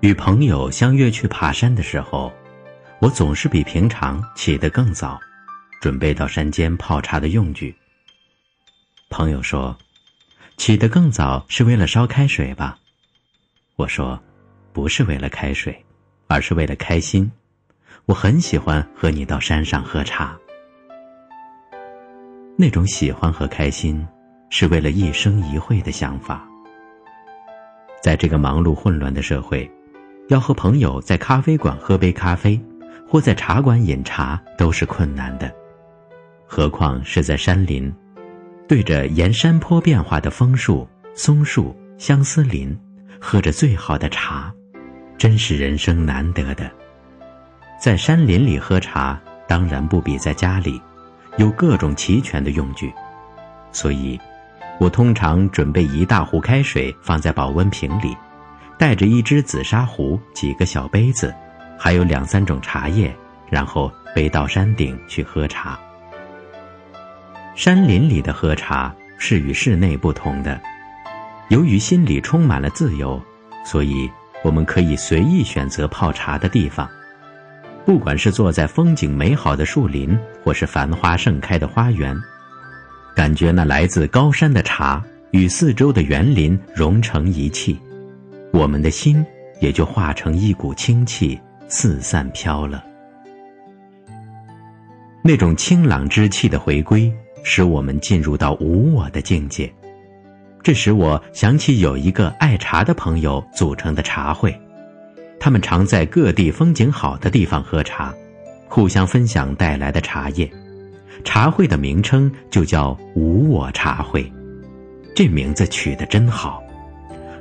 与朋友相约去爬山的时候，我总是比平常起得更早，准备到山间泡茶的用具。朋友说：“起得更早是为了烧开水吧？”我说：“不是为了开水，而是为了开心。我很喜欢和你到山上喝茶。那种喜欢和开心，是为了一生一会的想法。在这个忙碌混乱的社会。”要和朋友在咖啡馆喝杯咖啡，或在茶馆饮茶都是困难的，何况是在山林，对着沿山坡变化的枫树、松树、相思林，喝着最好的茶，真是人生难得的。在山林里喝茶，当然不比在家里，有各种齐全的用具，所以，我通常准备一大壶开水放在保温瓶里。带着一只紫砂壶、几个小杯子，还有两三种茶叶，然后背到山顶去喝茶。山林里的喝茶是与室内不同的，由于心里充满了自由，所以我们可以随意选择泡茶的地方。不管是坐在风景美好的树林，或是繁花盛开的花园，感觉那来自高山的茶与四周的园林融成一气。我们的心也就化成一股清气，四散飘了。那种清朗之气的回归，使我们进入到无我的境界。这使我想起有一个爱茶的朋友组成的茶会，他们常在各地风景好的地方喝茶，互相分享带来的茶叶。茶会的名称就叫无我茶会，这名字取得真好。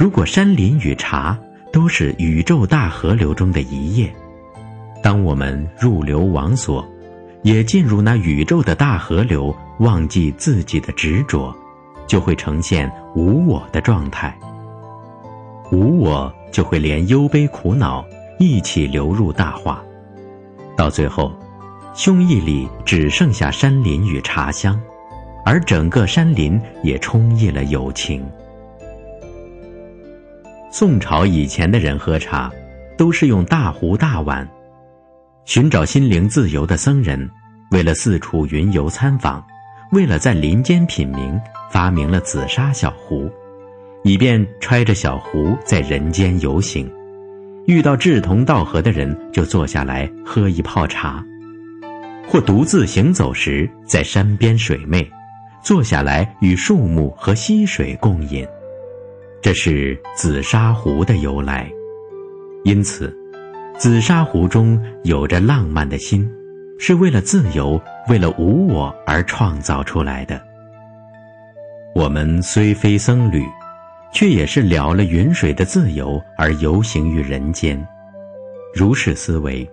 如果山林与茶都是宇宙大河流中的一叶，当我们入流往所，也进入那宇宙的大河流，忘记自己的执着，就会呈现无我的状态。无我就会连忧悲苦恼一起流入大化，到最后，胸臆里只剩下山林与茶香，而整个山林也充溢了友情。宋朝以前的人喝茶，都是用大壶大碗。寻找心灵自由的僧人，为了四处云游参访，为了在林间品茗，发明了紫砂小壶，以便揣着小壶在人间游行。遇到志同道合的人，就坐下来喝一泡茶；或独自行走时，在山边水湄，坐下来与树木和溪水共饮。这是紫砂壶的由来，因此，紫砂壶中有着浪漫的心，是为了自由、为了无我而创造出来的。我们虽非僧侣，却也是了了云水的自由而游行于人间。如是思维，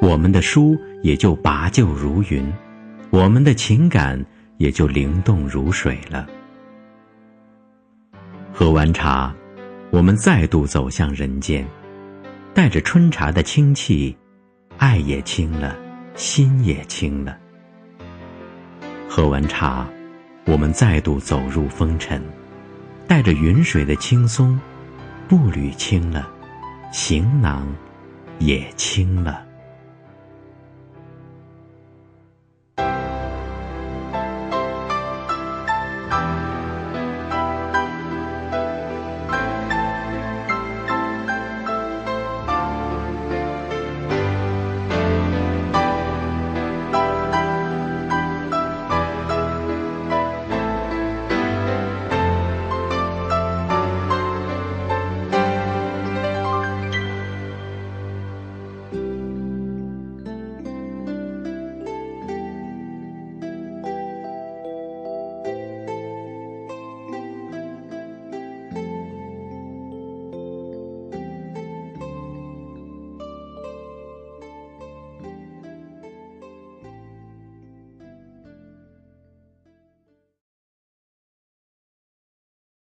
我们的书也就拔就如云，我们的情感也就灵动如水了。喝完茶，我们再度走向人间，带着春茶的清气，爱也清了，心也清了。喝完茶，我们再度走入风尘，带着云水的轻松，步履轻了，行囊也轻了。